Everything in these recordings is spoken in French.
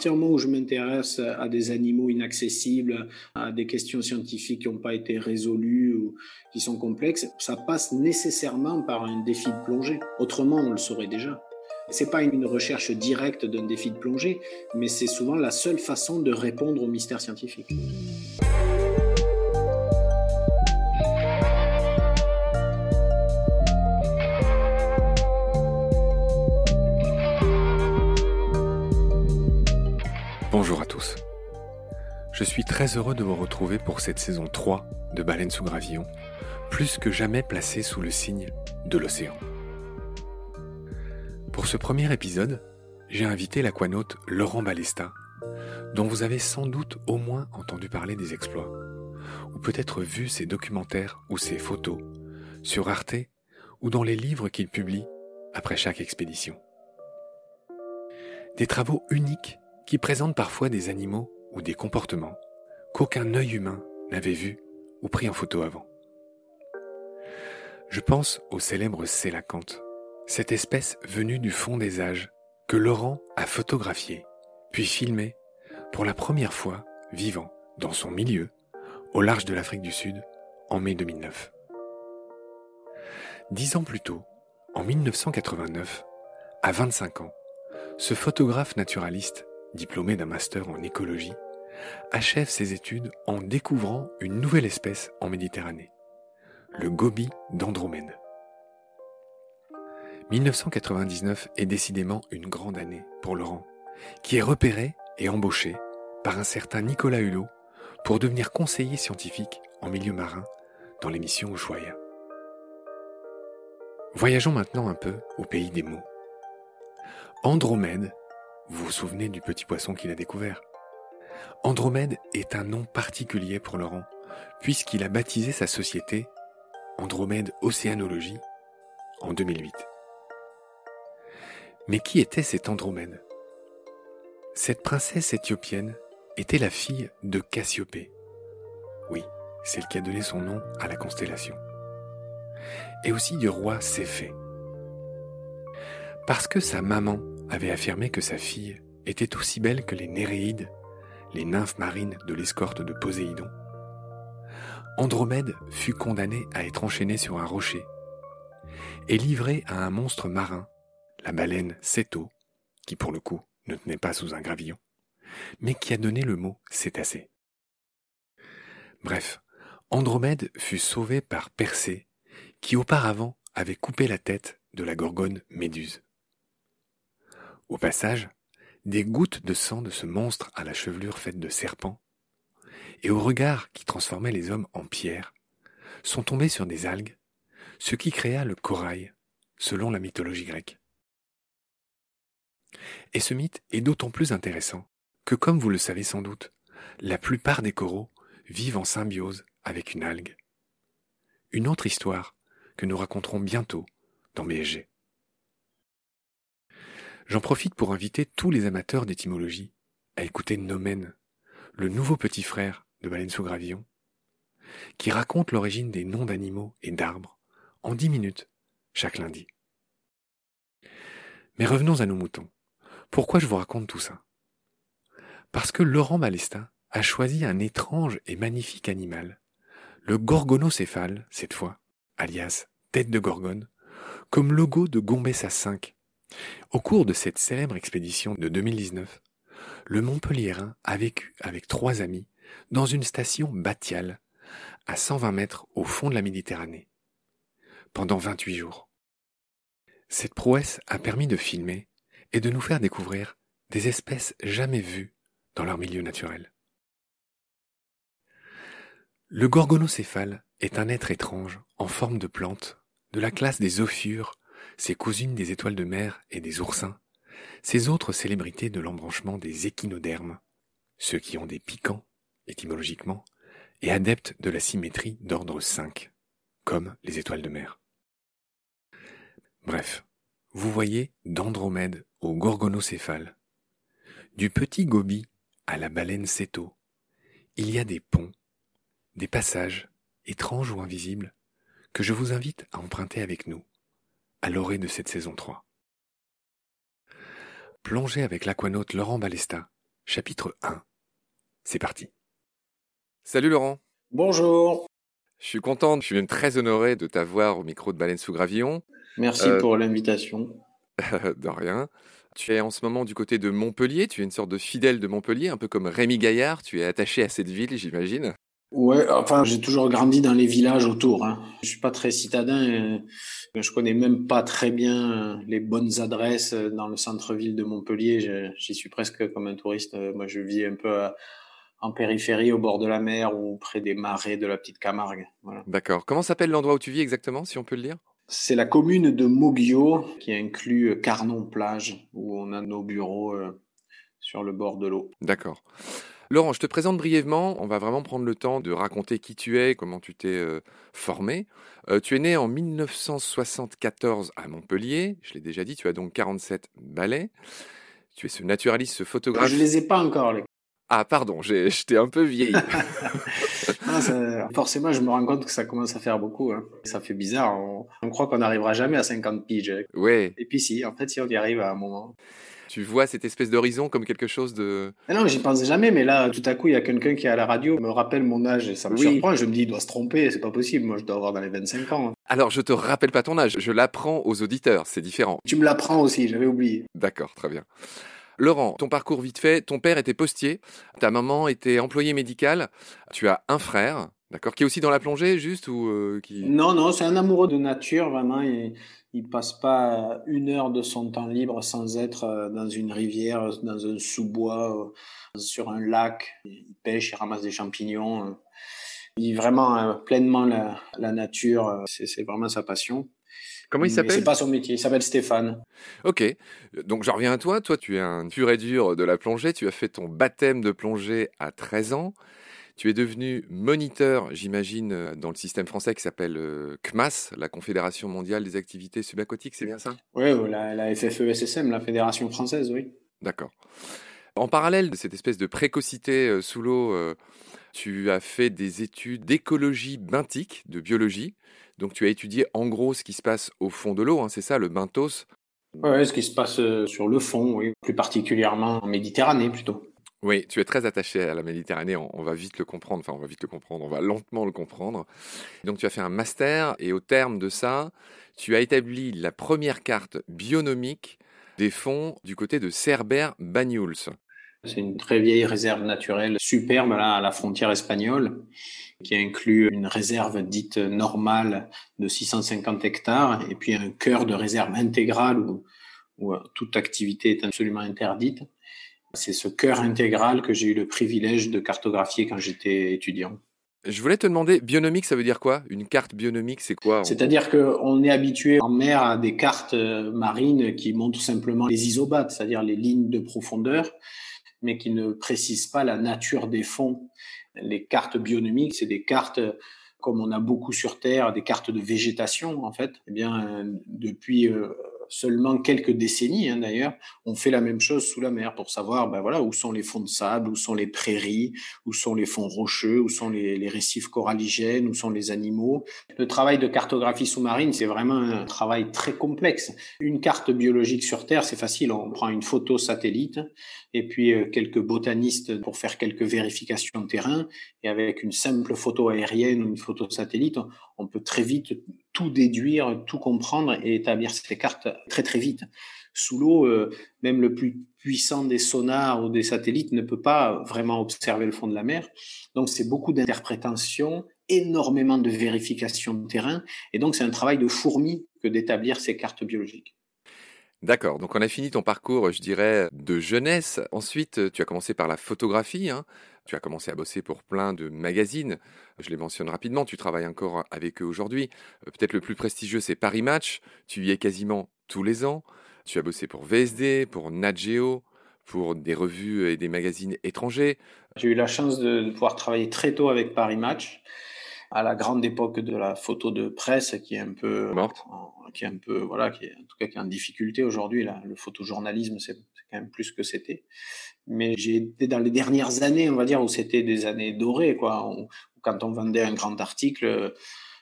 partir du moment où je m'intéresse à des animaux inaccessibles, à des questions scientifiques qui n'ont pas été résolues ou qui sont complexes, ça passe nécessairement par un défi de plongée. Autrement, on le saurait déjà. C'est pas une recherche directe d'un défi de plongée, mais c'est souvent la seule façon de répondre au mystère scientifique. Je suis très heureux de vous retrouver pour cette saison 3 de Baleine sous gravillon, plus que jamais placée sous le signe de l'océan. Pour ce premier épisode, j'ai invité l'aquanaute Laurent Balesta, dont vous avez sans doute au moins entendu parler des exploits, ou peut-être vu ses documentaires ou ses photos sur Arte ou dans les livres qu'il publie après chaque expédition. Des travaux uniques qui présentent parfois des animaux ou des comportements qu'aucun œil humain n'avait vus ou pris en photo avant. Je pense au célèbre sélacanthe, cette espèce venue du fond des âges que Laurent a photographié, puis filmé pour la première fois vivant dans son milieu au large de l'Afrique du Sud en mai 2009. Dix ans plus tôt, en 1989, à 25 ans, ce photographe naturaliste, diplômé d'un master en écologie, achève ses études en découvrant une nouvelle espèce en Méditerranée, le gobi d'Andromède. 1999 est décidément une grande année pour Laurent, qui est repéré et embauché par un certain Nicolas Hulot pour devenir conseiller scientifique en milieu marin dans l'émission Ushuaïa. Voyageons maintenant un peu au pays des mots. Andromède, vous vous souvenez du petit poisson qu'il a découvert? Andromède est un nom particulier pour Laurent, puisqu'il a baptisé sa société Andromède Océanologie en 2008. Mais qui était cette Andromède? Cette princesse éthiopienne était la fille de Cassiopée. Oui, celle qui a donné son nom à la constellation. Et aussi du roi Céphée. Parce que sa maman avait affirmé que sa fille était aussi belle que les Néréides, les nymphes marines de l'escorte de Poséidon. Andromède fut condamnée à être enchaînée sur un rocher et livrée à un monstre marin la baleine Céto, qui pour le coup ne tenait pas sous un gravillon, mais qui a donné le mot cétacé. Bref, Andromède fut sauvée par Persée, qui auparavant avait coupé la tête de la gorgone Méduse. Au passage, des gouttes de sang de ce monstre à la chevelure faite de serpents, et au regard qui transformait les hommes en pierre, sont tombées sur des algues, ce qui créa le corail, selon la mythologie grecque. Et ce mythe est d'autant plus intéressant que, comme vous le savez sans doute, la plupart des coraux vivent en symbiose avec une algue. Une autre histoire que nous raconterons bientôt dans BSG. J'en profite pour inviter tous les amateurs d'étymologie à écouter Nomen, le nouveau petit frère de Baleine sous Gravillon, qui raconte l'origine des noms d'animaux et d'arbres en dix minutes chaque lundi. Mais revenons à nos moutons. Pourquoi je vous raconte tout ça? Parce que Laurent Balestin a choisi un étrange et magnifique animal, le gorgonocéphale, cette fois, alias tête de gorgone, comme logo de Gombessa 5. Au cours de cette célèbre expédition de 2019, le Montpelliérain a vécu avec trois amis dans une station batiale à 120 mètres au fond de la Méditerranée, pendant 28 jours. Cette prouesse a permis de filmer et de nous faire découvrir des espèces jamais vues dans leur milieu naturel. Le gorgonocéphale est un être étrange en forme de plante, de la classe des ophures, ses cousines des étoiles de mer et des oursins, ces autres célébrités de l'embranchement des échinodermes, ceux qui ont des piquants, étymologiquement, et adeptes de la symétrie d'ordre 5, comme les étoiles de mer. Bref, vous voyez d'Andromède au gorgonocéphale. Du petit gobi à la baleine céto, il y a des ponts, des passages, étranges ou invisibles, que je vous invite à emprunter avec nous, à l'orée de cette saison 3. Plongez avec l'aquanaute Laurent Balesta chapitre 1. C'est parti. Salut Laurent. Bonjour. Je suis content, je suis même très honoré de t'avoir au micro de Baleine sous Gravillon. Merci Euh, pour l'invitation. de rien. Tu es en ce moment du côté de Montpellier, tu es une sorte de fidèle de Montpellier, un peu comme Rémi Gaillard, tu es attaché à cette ville, j'imagine. Ouais, enfin, j'ai toujours grandi dans les villages autour. Hein. Je suis pas très citadin. euh, Je connais même pas très bien euh, les bonnes adresses euh, dans le centre-ville de Montpellier. J'y suis presque comme un touriste. Euh, Moi, je vis un peu à- en périphérie, au bord de la mer ou près des marais de la petite Camargue. Voilà. D'accord. Comment s'appelle l'endroit où tu vis exactement, si on peut le dire? C'est la commune de Moguio qui inclut Carnon-Plage, où on a nos bureaux euh, sur le bord de l'eau. D'accord. Laurent, je te présente brièvement. On va vraiment prendre le temps de raconter qui tu es, comment tu t'es euh, formé. Euh, tu es né en 1974 à Montpellier. Je l'ai déjà dit, tu as donc 47 balais. Tu es ce naturaliste, ce photographe. Je les ai pas encore, les Ah, pardon, t'ai un peu vieilli. Ah, ça- forcément, je me rends compte que ça commence à faire beaucoup. hein. Ça fait bizarre. On, on croit qu'on n'arrivera jamais à 50 piges. ouais, Et puis si, en fait, si on y arrive à un moment. tu vois cette espèce d'horizon comme quelque chose de. Ah non, j'y pense jamais, mais là, tout à coup, il y a quelqu'un qui est à la radio, me rappelle mon âge et ça me Oui. surprend. Je me dis, il doit se tromper, c'est pas possible. Moi, je dois avoir dans les 25 ans. hein. Alors, je te rappelle pas ton âge, je l'apprends aux auditeurs, c'est différent. Tu me l'apprends aussi, j'avais oublié. D'accord, très bien. Laurent, ton parcours vite fait, ton père était postier, ta maman était employée médicale, tu as un frère, d'accord, qui est aussi dans la plongée, juste ou euh, qui. Non, non, c'est un amoureux de nature, vraiment. Il, il passe pas une heure de son temps libre sans être euh, dans une rivière, dans un sous-bois, euh, sur un lac. Il pêche, il ramasse des champignons. Il vit vraiment pleinement la, la nature. c'est vraiment sa passion. Comment il s'appelle C'est pas son métier. Il s'appelle Stéphane. Ok, donc j'en reviens à toi. Toi, tu es un pur et dur de la plongée. Tu as fait ton baptême de plongée à 13 ans. Tu es devenu moniteur, j'imagine, dans le système français qui s'appelle euh, CMAS, la Confédération mondiale des activités subaquatiques, c'est bien ça? Oui, la, la FFESSM, la Fédération française, oui. D'accord. En parallèle de cette espèce de précocité euh, sous l'eau, euh, tu as fait des études d'écologie benthique, de biologie. Donc tu as étudié en gros ce qui se passe au fond de l'eau, hein, c'est ça, le benthos. Ouais, ce qui se passe euh, sur le fond, oui. Plus particulièrement en Méditerranée, plutôt. Oui, tu es très attaché à la Méditerranée, on, va vite le comprendre, enfin on va vite le comprendre, on va lentement le comprendre. Donc tu as fait un master et au terme de ça, tu as établi la première carte bionomique des fonds du côté de Cerbère-Banyuls. C'est une très vieille réserve naturelle superbe là, à la frontière espagnole qui inclut une réserve dite normale de 650 hectares et puis un cœur de réserve intégrale où, où euh, toute activité est absolument interdite. C'est ce cœur intégral que j'ai eu le privilège de cartographier quand j'étais étudiant. Je voulais te demander, bionomique, ça veut dire quoi? Une carte bionomique, c'est quoi C'est-à-dire qu'on est habitué en mer à des cartes euh, marines qui montrent simplement les isobates, c'est-à-dire les lignes de profondeur, mais qui ne précisent pas la nature des fonds. Les cartes bionomiques, c'est des cartes, comme on a beaucoup sur Terre, des cartes de végétation, en fait. Eh bien, euh, depuis euh, seulement quelques décennies, hein, d'ailleurs, on fait la même chose sous la mer pour savoir, ben voilà, où sont les fonds de sable, où sont les prairies, où sont les fonds rocheux, où sont les, récifs coralligènes, où sont les animaux. Le travail de cartographie sous-marine, c'est vraiment un travail très complexe. Une carte biologique sur Terre, c'est facile. On prend une photo satellite et puis euh, quelques botanistes pour faire quelques vérifications de terrain. Et avec une simple photo aérienne ou une photo satellite, on peut très vite tout déduire, tout comprendre et établir ces cartes très très vite. Sous l'eau, euh, même le plus puissant des sonars ou des satellites ne peut pas vraiment observer le fond de la mer. Donc c'est beaucoup d'interprétation, énormément de vérification de terrain, et donc c'est un travail de fourmi que d'établir ces cartes biologiques. D'accord, donc on a fini ton parcours, je dirais, de jeunesse. Ensuite, tu as commencé par la photographie. Hein. Tu as commencé à bosser pour plein de magazines. Je les mentionne rapidement, tu travailles encore avec eux aujourd'hui. Euh, Peut-être le plus prestigieux, c'est Paris Match. Tu y es quasiment tous les ans. Tu as bossé pour VSD, pour Nat Geo, pour des revues et des magazines étrangers. J'ai eu la chance de pouvoir travailler très tôt avec Paris Match, à la grande époque de la photo de presse, qui est un peu Morte. en- qui est un peu voilà, qui est en tout cas qui est en difficulté aujourd'hui. Là, le photojournalisme, c'est c'est quand même plus que c'était. Mais j'ai été dans les dernières années, on va dire, où c'était des années dorées, quoi. On- quand on vendait un grand article,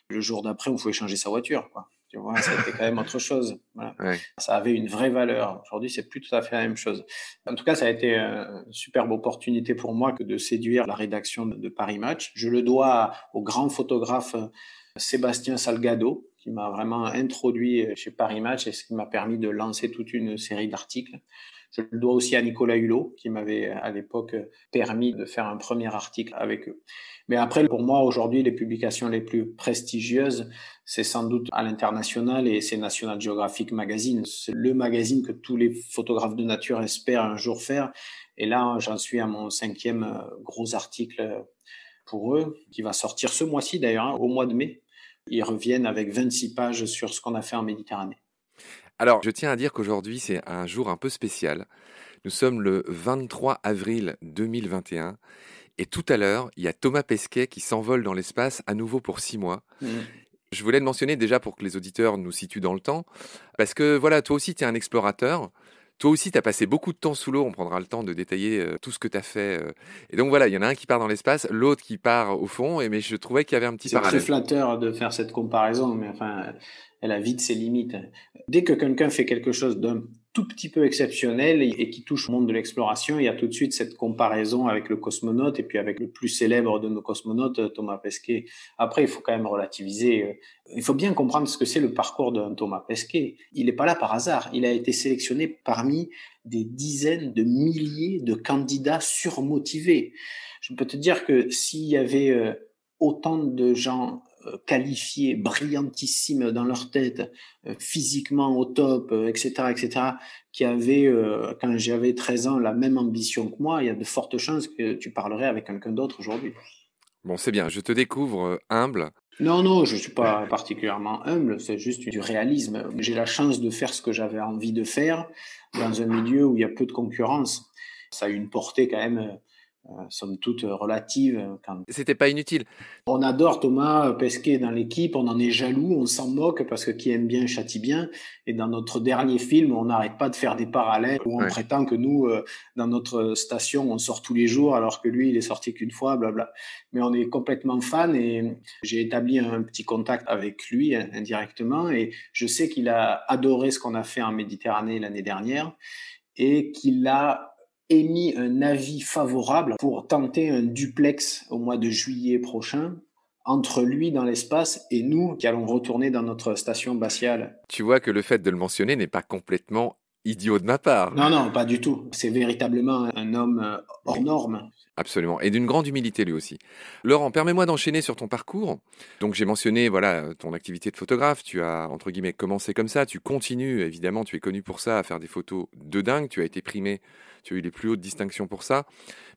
le jour d'après, on pouvait changer sa voiture, quoi. Tu vois, c'était quand même autre chose. Ça avait une vraie valeur. Aujourd'hui, c'est plus tout à fait la même chose. En tout cas, ça a été une superbe opportunité pour moi que de séduire la rédaction de Paris Match. Je le dois au grand photographe Sébastien Salgado, qui m'a vraiment introduit chez Paris Match et ce qui m'a permis de lancer toute une série d'articles. Je le dois aussi à Nicolas Hulot, qui m'avait à l'époque permis de faire un premier article avec eux. Mais après, pour moi, aujourd'hui, les publications les plus prestigieuses, c'est sans doute à l'international et c'est National Geographic Magazine. C'est le magazine que tous les photographes de nature espèrent un jour faire. Et là, j'en suis à mon cinquième euh, gros article pour eux, qui va sortir ce mois-ci d'ailleurs, hein, au mois de mai. Ils reviennent avec 26 pages sur ce qu'on a fait en Méditerranée. Alors, je tiens à dire qu'aujourd'hui, c'est un jour un peu spécial. Nous sommes le 23 avril 2021 et tout à l'heure, il y a Thomas Pesquet qui s'envole dans l'espace à nouveau pour six mois. Mmh. Je voulais le mentionner déjà pour que les auditeurs nous situent dans le temps, parce que voilà, toi aussi, tu es un explorateur. Toi aussi, tu as passé beaucoup de temps sous l'eau. On prendra le temps de détailler euh, tout ce que tu as fait. Euh. Et donc voilà, il y en a un qui part dans l'espace, l'autre qui part au fond. Et mais je trouvais qu'il y avait un petit parallèle. C'est très flatteur de faire cette comparaison, mais enfin, elle a vite ses limites. Dès que quelqu'un fait quelque chose d'un tout petit peu exceptionnel et, qui touche au monde de l'exploration, il y a tout de suite cette comparaison avec le cosmonaute et puis avec le plus célèbre de nos cosmonautes, Thomas Pesquet. Après, il faut quand même relativiser. Il faut bien comprendre ce que c'est le parcours d'un Thomas Pesquet. Il n'est pas là par hasard. Il a été sélectionné parmi des dizaines de milliers de candidats surmotivés. Je peux te dire que s'il y avait euh, autant de gens euh, qualifiés, brillantissimes dans leur tête, euh, physiquement au top, etc., euh, etc., qui avaient, quand j'avais 13 ans, la même ambition que moi, il y a de fortes chances que tu parlerais avec quelqu'un d'autre aujourd'hui. Bon, c'est bien, je te découvre humble. Non, non, je ne suis pas particulièrement humble, c'est juste du réalisme. J'ai la chance de faire ce que j'avais envie de faire dans un milieu où il y a peu de concurrence. Ça a une portée quand même euh, somme toute euh, relative. Euh, quand... C'était pas inutile. On adore Thomas Pesquet dans l'équipe, on en est jaloux, on s'en moque parce que qui aime bien châtie bien. Et dans notre dernier film, on n'arrête pas de faire des parallèles où on prétend que nous, dans notre station, on sort tous les jours alors que lui, il est sorti qu'une fois, blabla. Mais on est complètement fan et j'ai établi un petit contact avec lui indirectement et je sais qu'il a adoré ce qu'on a fait en Méditerranée l'année dernière et qu'il a émis un avis favorable pour tenter un duplex au mois de juillet prochain entre lui dans l'espace et nous qui allons retourner dans notre station spatiale. Tu vois que le fait de le mentionner n'est pas complètement idiot de ma part. Non, non, pas du tout. C'est véritablement un homme euh, hors norme. Absolument. Et d'une grande humilité lui aussi. Laurent, permets-moi d'enchaîner sur ton parcours. Donc j'ai mentionné voilà ton activité de photographe. Tu as entre guillemets commencé comme ça. Tu continues évidemment. Tu es connu pour ça, à faire des photos de dingue. Tu as été primé. Tu as eu les plus hautes distinctions pour ça.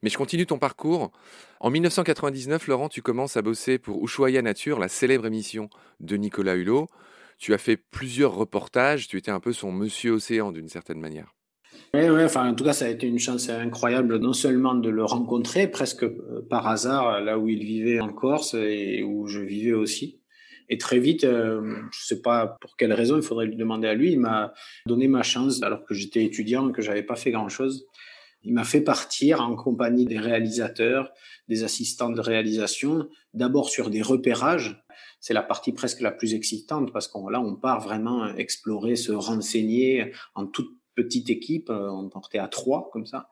Mais je continue ton parcours. En 1999, Laurent, tu commences à bosser pour Ushuaia Nature, la célèbre émission de Nicolas Hulot. Tu as fait plusieurs reportages. Tu étais un peu son Monsieur Océan d'une certaine manière. Oui, enfin, en tout cas, ça a été une chance incroyable, non seulement de le rencontrer presque euh, par hasard, là où il vivait en Corse et où je vivais aussi. Et très vite, euh, je sais pas pour quelle raison, il faudrait lui demander à lui, il m'a donné ma chance alors que j'étais étudiant et que j'avais pas fait grand chose. Il m'a fait partir en compagnie des réalisateurs, des assistants de réalisation, d'abord sur des repérages. C'est la partie presque la plus excitante parce qu'on là, on part vraiment explorer, se renseigner en toute petite équipe, euh, on partait à trois comme ça.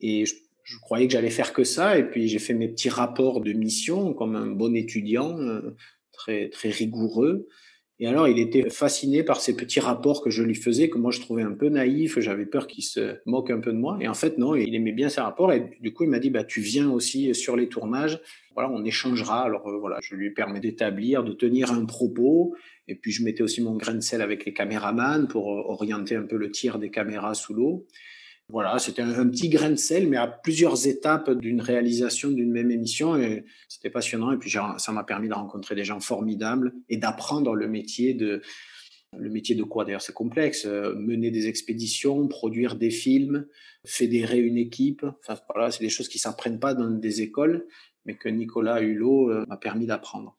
Et je, croyais que j'allais faire que ça. Et puis j'ai fait mes petits rapports de mission comme un bon étudiant, euh, très très rigoureux. Et alors, il était fasciné par ces petits rapports que je lui faisais, que moi je trouvais un peu naïfs. J'avais peur qu'il se moque un peu de moi. Et en fait, non, il aimait bien ces rapports. Et du coup, il m'a dit, bah, tu viens aussi sur les tournages. Voilà, on échangera. Alors euh, voilà, je lui permets d'établir, de tenir un propos. Et puis, je mettais aussi mon grain de sel avec les caméramans pour euh, orienter un peu le tir des caméras sous l'eau. Voilà, c'était un, petit grain de sel, mais à plusieurs étapes d'une réalisation d'une même émission. C'était passionnant. Et puis, ça m'a permis de rencontrer des gens formidables et d'apprendre le métier de, le métier de quoi d'ailleurs c'est complexe euh, mener des expéditions produire des films fédérer une équipe enfin voilà c'est des choses qui s'apprennent pas dans des écoles mais que Nicolas Hulot euh, m'a permis d'apprendre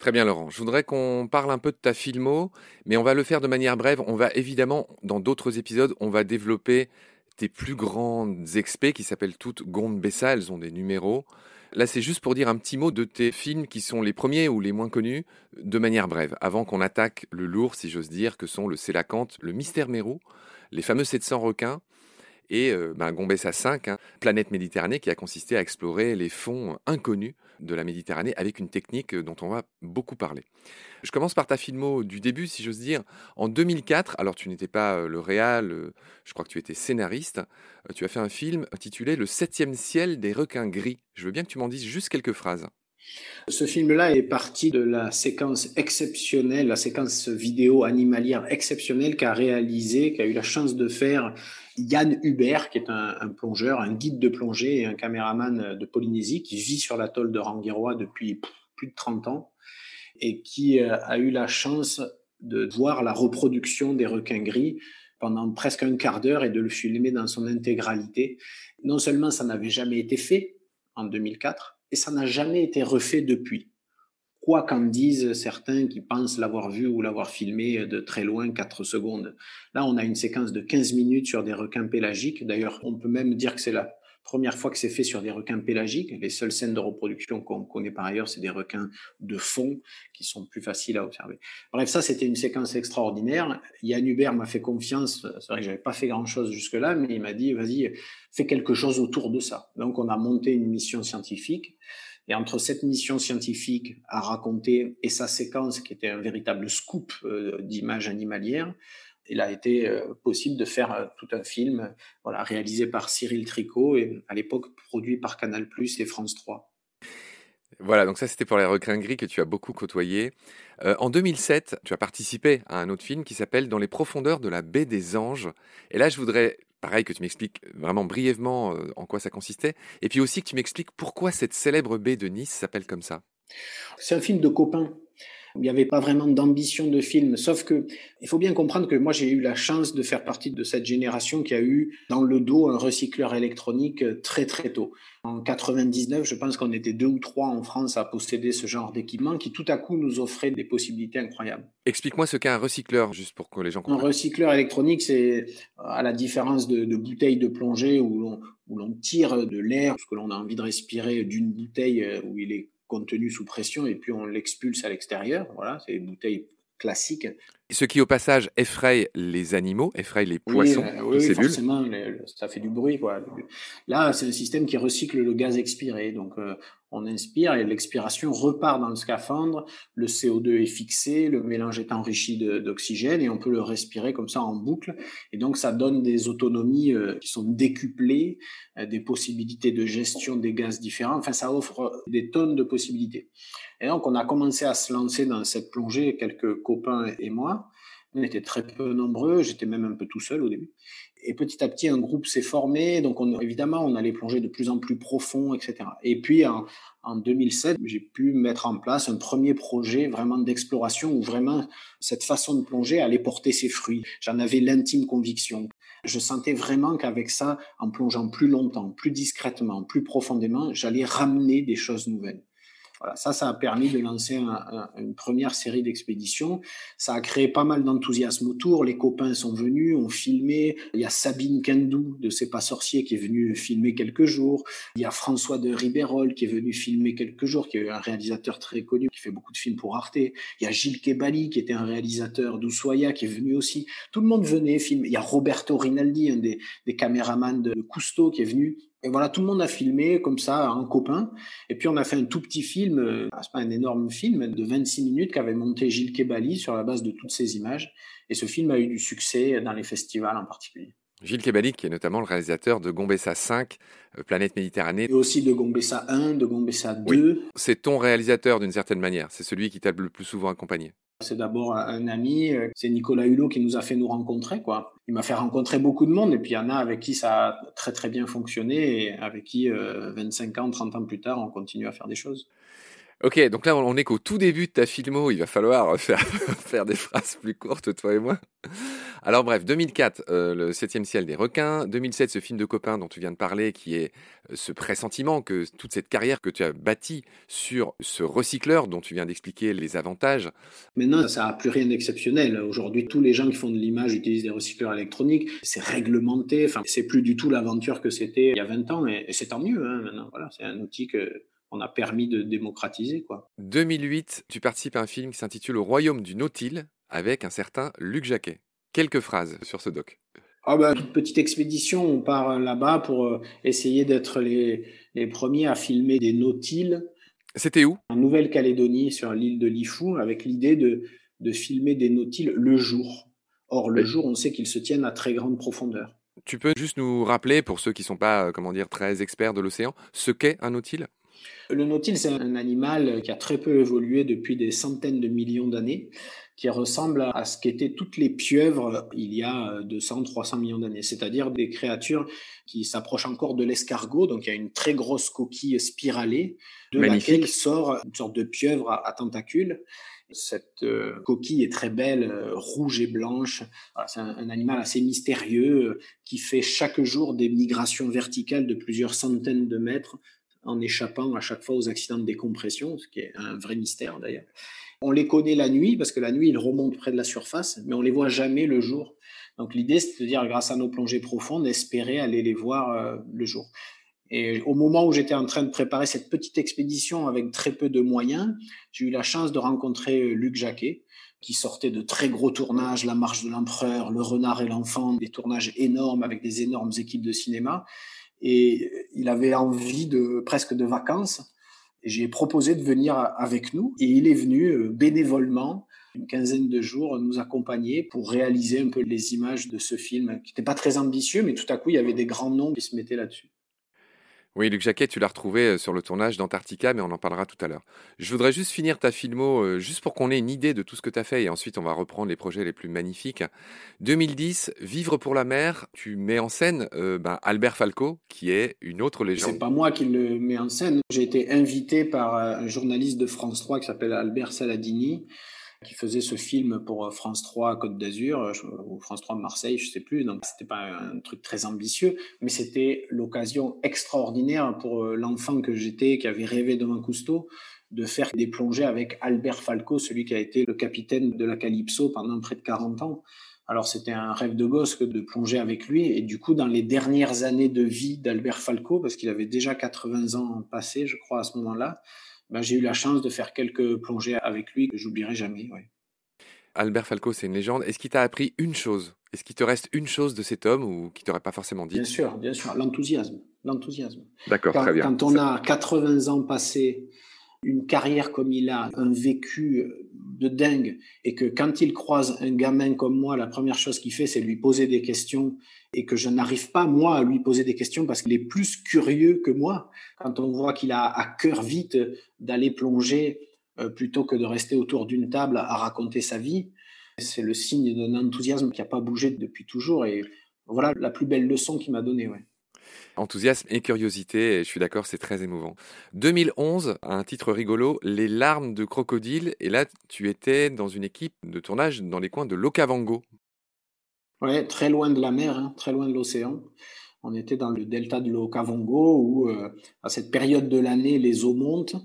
Très bien, Laurent. Je voudrais qu'on parle un peu de ta filmo, mais on va le faire de manière brève. On va évidemment, dans d'autres épisodes, on va développer tes plus grandes expés qui s'appellent toutes Gonde Bessa. Elles ont des numéros. Là, c'est juste pour dire un petit mot de tes films qui sont les premiers ou les moins connus, de manière brève, avant qu'on attaque le lourd, si j'ose dire, que sont le Célacanthe, le Mystère Mérou, les fameux 700 requins, et euh, ben, Gombessa 5, hein, Planète Méditerranée, qui a consisté à explorer les fonds inconnus de la Méditerranée avec une technique dont on va beaucoup parler. Je commence par ta filmo du début, si j'ose dire. En 2004, alors tu n'étais pas euh, le réal, euh, je crois que tu étais scénariste, tu as fait un film intitulé Le septième ciel des requins gris. Je veux bien que tu m'en dises juste quelques phrases. Ce film-là est parti de la séquence exceptionnelle, la séquence vidéo animalière exceptionnelle qu'a réalisé, qu'a eu la chance de faire Yann Hubert, qui est un, plongeur, un guide de plongée et un caméraman de Polynésie, qui vit sur l'atoll de Rangiroa depuis plus de 30 ans et qui euh, a eu la chance de voir la reproduction des requins gris pendant presque un quart d'heure et de le filmer dans son intégralité. Non seulement ça n'avait jamais été fait en 2004, et ça n'a jamais été refait depuis. Quoi qu'en disent certains qui pensent l'avoir vu ou l'avoir filmé de très loin, 4 secondes? Là, on a une séquence de 15 minutes sur des requins pélagiques. D'ailleurs, on peut même dire que c'est la première fois que c'est fait sur des requins pélagiques. Les seules scènes de reproduction qu'on connaît par ailleurs, c'est des requins de fond qui sont plus faciles à observer. Bref, ça, c'était une séquence extraordinaire. Yann Hubert m'a fait confiance. C'est vrai que j'avais pas fait grand chose jusque-là, mais il m'a dit, vas-y, fais quelque chose autour de ça. Donc, on a monté une mission scientifique. Et entre cette mission scientifique à raconter et sa séquence, qui était un véritable scoop euh, d'images animalières, il a été euh, possible de faire euh, tout un film voilà, réalisé par Cyril Tricot et à l'époque produit par Canal et France 3. Voilà, donc ça c'était pour les requins gris que tu as beaucoup côtoyé. En 2007, tu as participé à un autre film qui s'appelle Dans les profondeurs de la baie des anges. Et là, je voudrais, pareil, que tu m'expliques vraiment brièvement en quoi ça consistait. Et puis aussi que tu m'expliques pourquoi cette célèbre baie de Nice s'appelle comme ça. C'est un film de copains. Il n'y avait pas vraiment d'ambition de film, sauf que il faut bien comprendre que moi j'ai eu la chance de faire partie de cette génération qui a eu dans le dos un recycleur électronique très très tôt. En 99, je pense qu'on était deux ou trois en France à posséder ce genre d'équipement qui tout à coup nous offrait des possibilités incroyables. Explique-moi ce qu'est un recycleur, juste pour que les gens comprennent. Un recycleur électronique, c'est à la différence de, de bouteilles de plongée où l'on tire de l'air, ce que l'on a envie de respirer d'une bouteille euh, où il est contenu sous pression et puis on l'expulse à l'extérieur. Voilà, c'est des bouteilles classiques. Ce qui, au passage, effraie les animaux, effraie les poissons. Oui, oui forcément, ça fait du bruit. Quoi. Là, c'est un système qui recycle le gaz expiré. Donc, euh, on inspire et l'expiration repart dans le scaphandre, le CO2 est fixé, le mélange est enrichi d'oxygène et on peut le respirer comme ça en boucle. Et donc ça donne des autonomies euh, qui sont décuplées, euh, des possibilités de gestion des gaz différents. Enfin, ça offre des tonnes de possibilités. Et donc on a commencé à se lancer dans cette plongée, quelques copains et moi. On était très peu nombreux, j'étais même un peu tout seul au début. Et petit à petit, un groupe s'est formé. Donc, on, évidemment, on allait plonger de plus en plus profond, etc. Et puis, en, en 2007, j'ai pu mettre en place un premier projet vraiment d'exploration où vraiment cette façon de plonger allait porter ses fruits. J'en avais l'intime conviction. Je sentais vraiment qu'avec ça, en plongeant plus longtemps, plus discrètement, plus profondément, j'allais ramener des choses nouvelles. Voilà, ça, ça a permis de lancer une première série d'expéditions. Ça a créé pas mal d'enthousiasme autour. Les copains sont venus, ont filmé. Il y a Sabine Kendou de C'est pas sorcier qui est venu filmer quelques jours. Il y a François de Ribérol qui est venu filmer quelques jours, qui est un réalisateur très connu, qui fait beaucoup de films pour Arte. Il y a Gilles Kebali qui était un réalisateur d'Ushuaïa qui est venu aussi. Tout le monde venait filmer. Il y a Roberto Rinaldi, un des caméramans de Cousteau qui est venu et voilà, tout le monde a filmé comme ça, en copain. Et puis on a fait un tout petit film, euh, c'est pas un énorme film, de 26 minutes qu'avait monté Gilles Kebali sur la base de toutes ces images. Et ce film a eu du succès dans les festivals en particulier. Gilles Kebali, qui est notamment le réalisateur de Gombessa 5, euh, Planète Méditerranée. Et aussi de Gombessa 1, de Gombessa 2. C'est ton réalisateur d'une certaine manière. C'est celui qui t'a le plus souvent accompagné. C'est d'abord un ami, euh, c'est Nicolas Hulot qui nous a fait nous rencontrer, quoi. Il m'a fait rencontrer beaucoup de monde, et puis il y en a avec qui ça a très très bien fonctionné, et avec qui 25 euh, ans, 30 ans plus tard, on continue à faire des choses. Ok, donc là on est qu'au tout début de ta filmo, il va falloir faire, faire des phrases plus courtes, toi et moi. Alors bref, 2004, euh, le septième ciel des requins. 2007, ce film de copain dont tu viens de parler, qui est euh, ce pressentiment que toute cette carrière que tu as bâtie sur ce recycleur dont tu viens d'expliquer les avantages. Maintenant, ça n'a plus rien d'exceptionnel. Aujourd'hui, tous les gens qui font de l'image utilisent des recycleurs électroniques. C'est réglementé. Enfin, c'est plus du tout l'aventure que c'était il y a 20 ans, et, c'est tant mieux. Hein, maintenant, voilà, c'est un outil que on a permis de démocratiser. Quoi. 2008, tu participes à un film qui s'intitule Au royaume du Nautile avec un certain Luc Jacquet. Quelques phrases sur ce doc. Ah ben, petite expédition, on part là-bas pour euh, essayer d'être les, les premiers à filmer des nautiles. C'était où? En Nouvelle-Calédonie, sur l'île de Lifou, avec l'idée de, de filmer des nautiles le jour. Or, le jour, on sait qu'ils se tiennent à très grande profondeur. Tu peux juste nous rappeler, pour ceux qui ne sont pas, euh, comment dire, très experts de l'océan, ce qu'est un nautile? Le nautile, c'est un animal qui a très peu évolué depuis des centaines de millions d'années, qui ressemble à ce qu'étaient toutes les pieuvres il y a 200, 300 millions d'années, c'est-à-dire des créatures qui s'approchent encore de l'escargot, donc il y a une très grosse coquille spiralée de laquelle sort une sorte de pieuvre à tentacules cette euh, coquille est très belle, euh, rouge et blanche. c'est un, animal assez mystérieux euh, qui fait chaque jour des migrations verticales de plusieurs centaines de mètres en échappant à chaque fois aux accidents de décompression, ce qui est un vrai mystère d'ailleurs. On les connaît la nuit parce que la nuit ils remontent près de la surface, mais on les voit jamais le jour. Donc l'idée c'est de dire grâce à nos plongées profondes, espérer aller les voir le jour. Et au moment où j'étais en train de préparer cette petite expédition avec très peu de moyens, j'ai eu la chance de rencontrer euh, Luc Jacquet, qui sortait de très gros tournages, La Marche de l'Empereur, Le Renard et l'Enfant, des tournages énormes avec des énormes équipes de cinéma. Et il avait envie de presque de vacances. J'ai proposé de venir avec nous. Et il est venu euh, bénévolement une quinzaine de jours nous accompagner pour réaliser un peu les images de ce film qui n'était pas très ambitieux, mais tout à coup, il y avait des grands noms qui se mettaient là-dessus. Oui, Luc Jacquet, tu l'as retrouvé euh, sur le tournage d'Antarctica, mais on en parlera tout à l'heure. Je voudrais juste finir ta filmo, euh, juste pour qu'on ait une idée de tout ce que tu as fait, et ensuite on va reprendre les projets les plus magnifiques. 2010, Vivre pour la mer, tu mets en scène euh, ben, Albert Falco, qui est une autre légende. C'est pas moi qui le mets en scène. J'ai été invité par un journaliste de France 3 qui s'appelle Albert Saladini, qui faisait ce film pour euh, France 3 Côte d'Azur euh, ou France 3 Marseille, je sais plus. Donc c'était pas un truc très ambitieux, mais c'était l'occasion extraordinaire pour euh, l'enfant que j'étais, qui avait rêvé devant Cousteau, de faire des plongées avec Albert Falco, celui qui a été le capitaine de la Calypso pendant près de 40 ans. Alors c'était un rêve de gosse que de plonger avec lui. Et du coup, dans les dernières années de vie d'Albert Falco, parce qu'il avait déjà 80 ans passés, je crois, à ce moment-là, ben, j'ai eu la chance de faire quelques plongées avec lui que j'oublierai jamais. Albert Falco, c'est une légende. Est-ce qu'il t'a appris une chose? Est-ce qu'il te reste une chose de cet homme ou qui t'aurait pas forcément dit? Bien sûr, bien sûr, l'enthousiasme. L'enthousiasme. D'accord, très bien. Quand on a 80 ans passés, une carrière comme il a, un vécu de dingue, et que quand il croise un gamin comme moi, la première chose qu'il fait, c'est lui poser des questions, et que je n'arrive pas, moi, à lui poser des questions parce qu'il est plus curieux que moi. Quand on voit qu'il a à cœur vite d'aller plonger euh, plutôt que de rester autour d'une table à raconter sa vie, c'est le signe d'un enthousiasme qui n'a pas bougé depuis toujours, et voilà la plus belle leçon qu'il m'a donnée. Ouais. Enthousiasme et curiosité, je suis d'accord, c'est très émouvant. 2011, un titre rigolo, Les larmes de crocodile, et là tu étais dans une équipe de tournage dans les coins de l'Okavango. Oui, très loin de la mer, hein, très loin de l'océan. On était dans le delta de l'Okavango où, euh, à cette période de l'année, les eaux montent.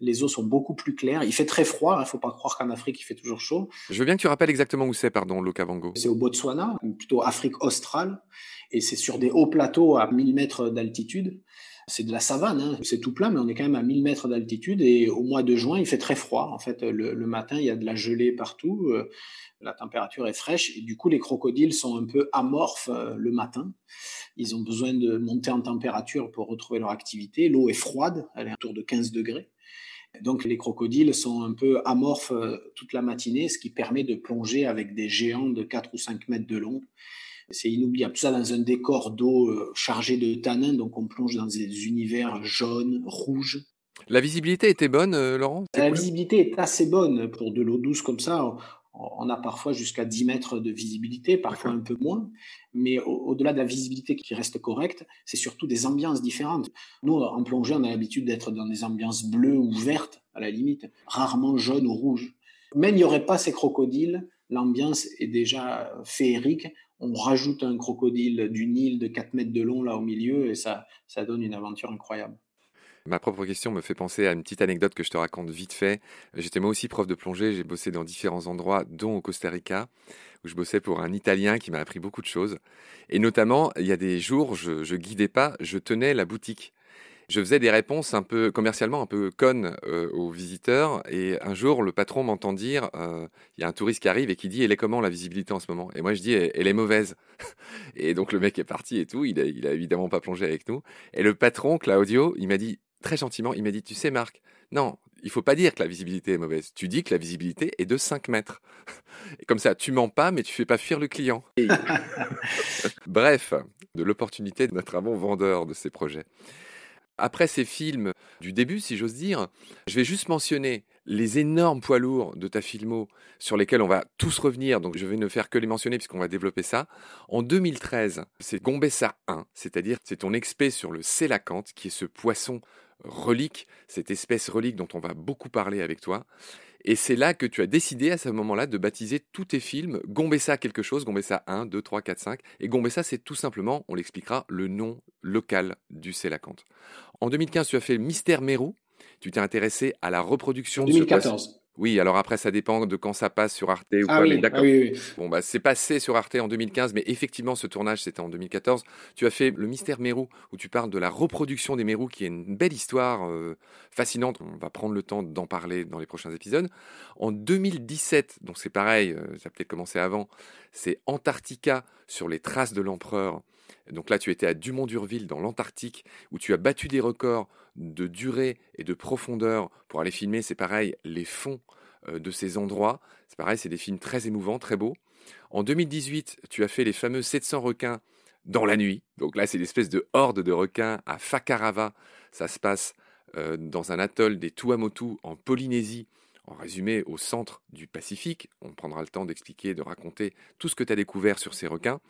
Les eaux sont beaucoup plus claires. Il fait très froid. Il hein, ne faut pas croire qu'en Afrique, il fait toujours chaud. Je veux bien que tu rappelles exactement où c'est, pardon, l'Okavango. C'est au Botswana, plutôt Afrique australe et c'est sur des hauts plateaux à 1000 mètres d'altitude. C'est de la savane, hein. c'est tout plat, mais on est quand même à 1000 mètres d'altitude et au mois de juin, il fait très froid. En fait, le, matin, il y a de la gelée partout, euh, la température est fraîche et du coup, les crocodiles sont un peu amorphes euh, le matin. Ils ont besoin de monter en température pour retrouver leur activité. L'eau est froide, elle est autour de 15 degrés. Donc les crocodiles sont un peu amorphes euh, toute la matinée, ce qui permet de plonger avec des géants de 4 ou 5 mètres de long c'est inoubliable. Tout ça dans un décor d'eau euh, chargé de tanins, donc on plonge dans des univers jaunes, rouges. La visibilité était bonne, euh, Laurent? La visibilité est assez bonne pour de l'eau douce comme ça. On a parfois jusqu'à 10 mètres de visibilité, parfois un peu moins. Mais au-delà de la visibilité qui reste correcte, c'est surtout des ambiances différentes. Nous, en plongée, on a l'habitude d'être dans des ambiances bleues ou vertes, à la limite, rarement jaunes ou rouges. Mais il n'y aurait pas ces crocodiles, l'ambiance est déjà féerique on rajoute un crocodile du Nil de 4 mètres de long là au milieu et ça, ça donne une aventure incroyable. Ma propre question me fait penser à une petite anecdote que je te raconte vite fait. J'étais moi aussi prof de plongée, j'ai bossé dans différents endroits, dont au Costa Rica, où je bossais pour un Italien qui m'a appris beaucoup de choses. Et notamment, il y a des jours, je, je guidais pas, je tenais la boutique. Je faisais des réponses un peu commercialement un peu connes euh, aux visiteurs et un jour le patron m'entend dire euh, il y a un touriste qui arrive et qui dit elle est comment la visibilité en ce moment? Et moi je dis elle, est mauvaise et donc le mec est parti et tout il a, il a évidemment pas plongé avec nous et le patron Claudio il m'a dit très gentiment il m'a dit tu sais Marc non il faut pas dire que la visibilité est mauvaise. Tu dis que la visibilité est de 5 mètres. Et comme ça, tu mens pas, mais tu fais pas fuir le client. Bref, de l'opportunité de notre un vendeur de ces projets. Après ces films du début, si j'ose dire, je vais juste mentionner les énormes poids lourds de ta filmo sur lesquels on va tous revenir, donc je vais ne faire que les mentionner puisqu'on va développer ça. En 2013, c'est Gombessa 1, c'est-à-dire c'est ton expé sur le sélacanthe, qui est ce poisson relique, cette espèce relique dont on va beaucoup parler avec toi. Et c'est là que tu as décidé à ce moment-là de baptiser tous tes films Gombessa quelque chose, Gombessa 1, 2, 3, 4, 5. Et Gombessa, c'est tout simplement, on l'expliquera, le nom local du Sélacanthe. En 2015, tu as fait Mystère Mérou. Tu t'es intéressé à la reproduction. En 2014. Oui, alors après, ça dépend de quand ça passe sur Arte ou ah quoi, mais d'accord. Ah bon, bah, c'est passé sur Arte en 2015, mais effectivement, ce tournage, c'était en 2014. Tu as fait Le Mystère Mérou, où tu parles de la reproduction des Mérous, qui est une belle histoire euh, fascinante. On va prendre le temps d'en parler dans les prochains épisodes. En 2017, donc c'est pareil, euh, ça a peut-être commencé avant, c'est Antarctica sur les traces de l'empereur. Donc là, tu étais à Dumont-Durville, dans l'Antarctique, où tu as battu des records de durée et de profondeur pour aller filmer, c'est pareil, les fonds euh, de ces endroits. C'est pareil, c'est des films très émouvants, très beaux. En 2018, tu as fait les fameux 700 requins dans la nuit. Donc là, c'est l'espèce de horde de requins à Fakarava. Ça se passe euh, dans un atoll des Tuamotu en Polynésie en résumé au centre du Pacifique. On prendra le temps d'expliquer, de raconter tout ce que tu as découvert sur ces requins.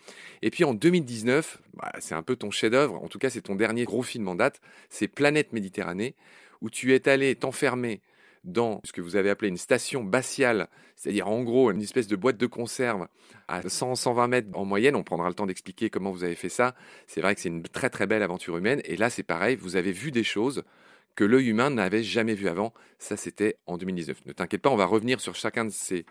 Et puis en 2019, bah, c'est un peu ton chef-d'œuvre, en tout cas c'est ton dernier gros film en date, c'est Planète Méditerranée, où tu es allé t'enfermer dans ce que vous avez appelé une station batiale, c'est-à-dire en gros une espèce de boîte de conserve à 100-120 mètres en moyenne. On prendra le temps d'expliquer comment vous avez fait ça. C'est vrai que c'est une très très belle aventure humaine. Et là, c'est pareil, vous avez vu des choses que l'œil humain n'avait jamais vu avant. Ça, c'était en 2019. Ne t'inquiète pas, on va revenir sur chacun de ces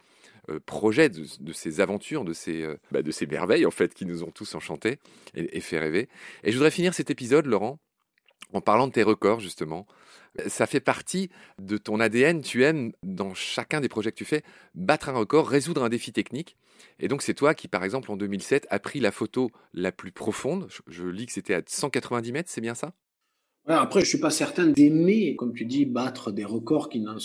euh, projets, de, ces aventures, de ces, euh, bah, de ces merveilles, en fait, qui nous ont tous enchantés et, fait rêver. Et je voudrais finir cet épisode, Laurent, en parlant de tes records, justement. Ça fait partie de ton ADN. Tu aimes, dans chacun des projets que tu fais, battre un record, résoudre un défi technique. Et donc, c'est toi qui, par exemple, en 2007, as pris la photo la plus profonde. Je lis que c'était à 190 mètres, c'est bien ça? Après, je suis pas certain d'aimer, comme tu dis, battre des records qui n'en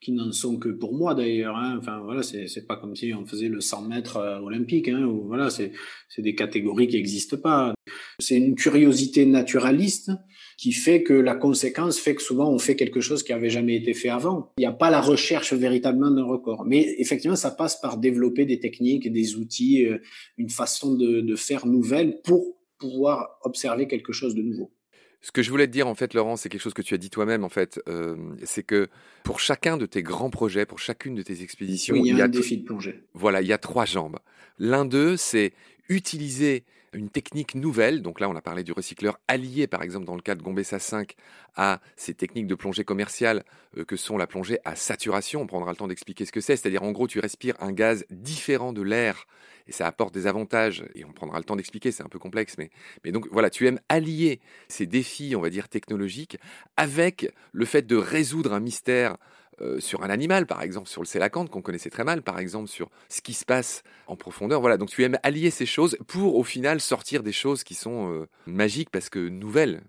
qui n'en sont que pour moi d'ailleurs. Hein. Enfin voilà, c'est pas comme si on faisait le 100 mètres euh, olympique. Hein, voilà, c'est des catégories qui n'existent pas. C'est une curiosité naturaliste qui fait que la conséquence fait que souvent on fait quelque chose qui avait jamais été fait avant. Il n'y a pas la recherche véritablement d'un record, mais effectivement ça passe par développer des techniques, des outils, euh, une façon de, de faire nouvelle pour pouvoir observer quelque chose de nouveau. Ce que je voulais te dire, en fait, Laurent, c'est quelque chose que tu as dit toi-même, en fait. Euh, c'est que pour chacun de tes grands projets, pour chacune de tes expéditions, il y a, un défi de plongée. Voilà, il y a trois jambes. L'un d'eux, c'est utiliser une technique nouvelle, donc là on a parlé du recycleur allié par exemple dans le cas de Gombessa 5 à ces techniques de plongée commerciale euh, que sont la plongée à saturation, on prendra le temps d'expliquer ce que c'est, c'est-à-dire en gros tu respires un gaz différent de l'air et ça apporte des avantages, et on prendra le temps d'expliquer, c'est un peu complexe, mais, mais donc voilà, tu aimes allier ces défis, on va dire, technologiques, avec le fait de résoudre un mystère euh, sur un animal, par exemple, sur le sélacanthe qu'on connaissait très mal, par exemple, sur ce qui se passe en profondeur. Voilà, donc tu aimes allier ces choses pour au final sortir des choses qui sont euh, magiques parce que nouvelles.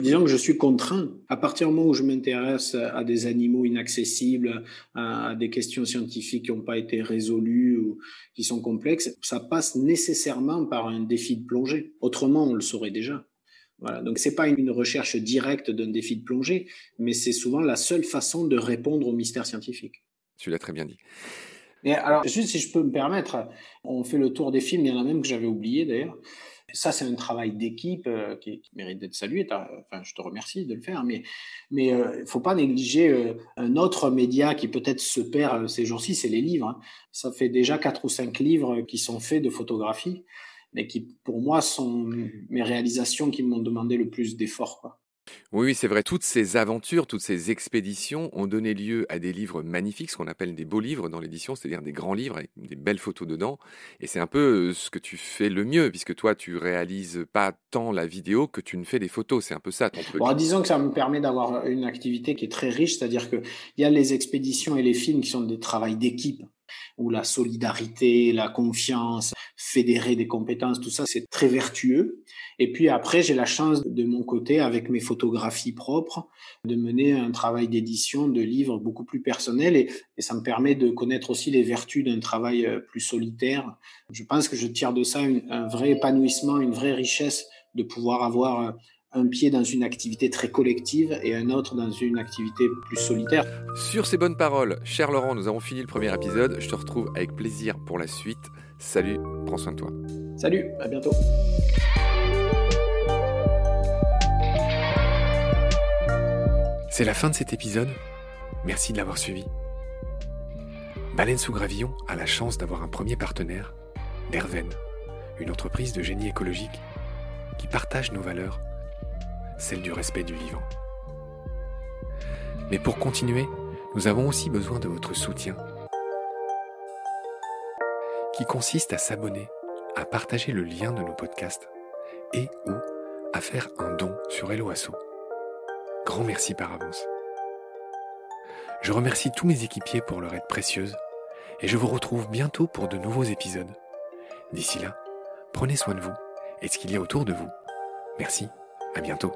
Disons que je suis contraint. À partir du moment où je m'intéresse à des animaux inaccessibles, à des questions scientifiques qui n'ont pas été résolues ou qui sont complexes, ça passe nécessairement par un défi de plongée. Autrement, on le saurait déjà. Voilà. Donc c'est pas une recherche directe d'un défi de plongée, mais c'est souvent la seule façon de répondre au mystère scientifique. Tu l'as très bien dit. Et alors, juste si je peux me permettre, on fait le tour des films, il y en a même que j'avais oublié d'ailleurs. Ça, c'est un travail d'équipe euh, qui, mérite d'être salué. Enfin, je te remercie de le faire, mais mais il euh, faut pas négliger euh, un autre média qui peut-être se perd ces jours-ci, c'est les livres. Hein. Ça fait déjà quatre ou cinq livres qui sont faits de photographie, mais qui, pour moi, sont mes réalisations qui m'ont demandé le plus d'efforts. Oui, c'est vrai. Toutes ces aventures, toutes ces expéditions ont donné lieu à des livres magnifiques, ce qu'on appelle des beaux livres dans l'édition, c'est-à-dire des grands livres avec des belles photos dedans. Et c'est un peu euh, ce que tu fais le mieux, puisque toi, tu réalises pas tant la vidéo que tu ne fais des photos. C'est un peu ça ton truc. Bon, disons que ça me permet d'avoir une activité qui est très riche, c'est-à-dire qu'il y a les expéditions et les films qui sont des travails d'équipe où la solidarité, la confiance, fédérer des compétences, tout ça, c'est très vertueux. Et puis après, j'ai la chance de mon côté, avec mes photographies propres, de mener un travail d'édition de livres beaucoup plus personnel et, ça me permet de connaître aussi les vertus d'un travail euh, plus solitaire. Je pense que je tire de ça un vrai épanouissement, une vraie richesse de pouvoir avoir euh, un pied dans une activité très collective et un autre dans une activité plus solitaire. Sur ces bonnes paroles, cher Laurent, nous avons fini le premier épisode. Je te retrouve avec plaisir pour la suite. Salut, prends soin de toi. Salut, à bientôt. C'est la fin de cet épisode. Merci de l'avoir suivi. Baleine sous gravillon a la chance d'avoir un premier partenaire, Derven, une entreprise de génie écologique qui partage nos valeurs celle du respect du vivant. Mais pour continuer, nous avons aussi besoin de votre soutien, qui consiste à s'abonner, à partager le lien de nos podcasts et ou à faire un don sur Helloasso. Grand merci par avance. Je remercie tous mes équipiers pour leur aide précieuse et je vous retrouve bientôt pour de nouveaux épisodes. D'ici là, prenez soin de vous et de ce qu'il y a autour de vous. Merci, à bientôt.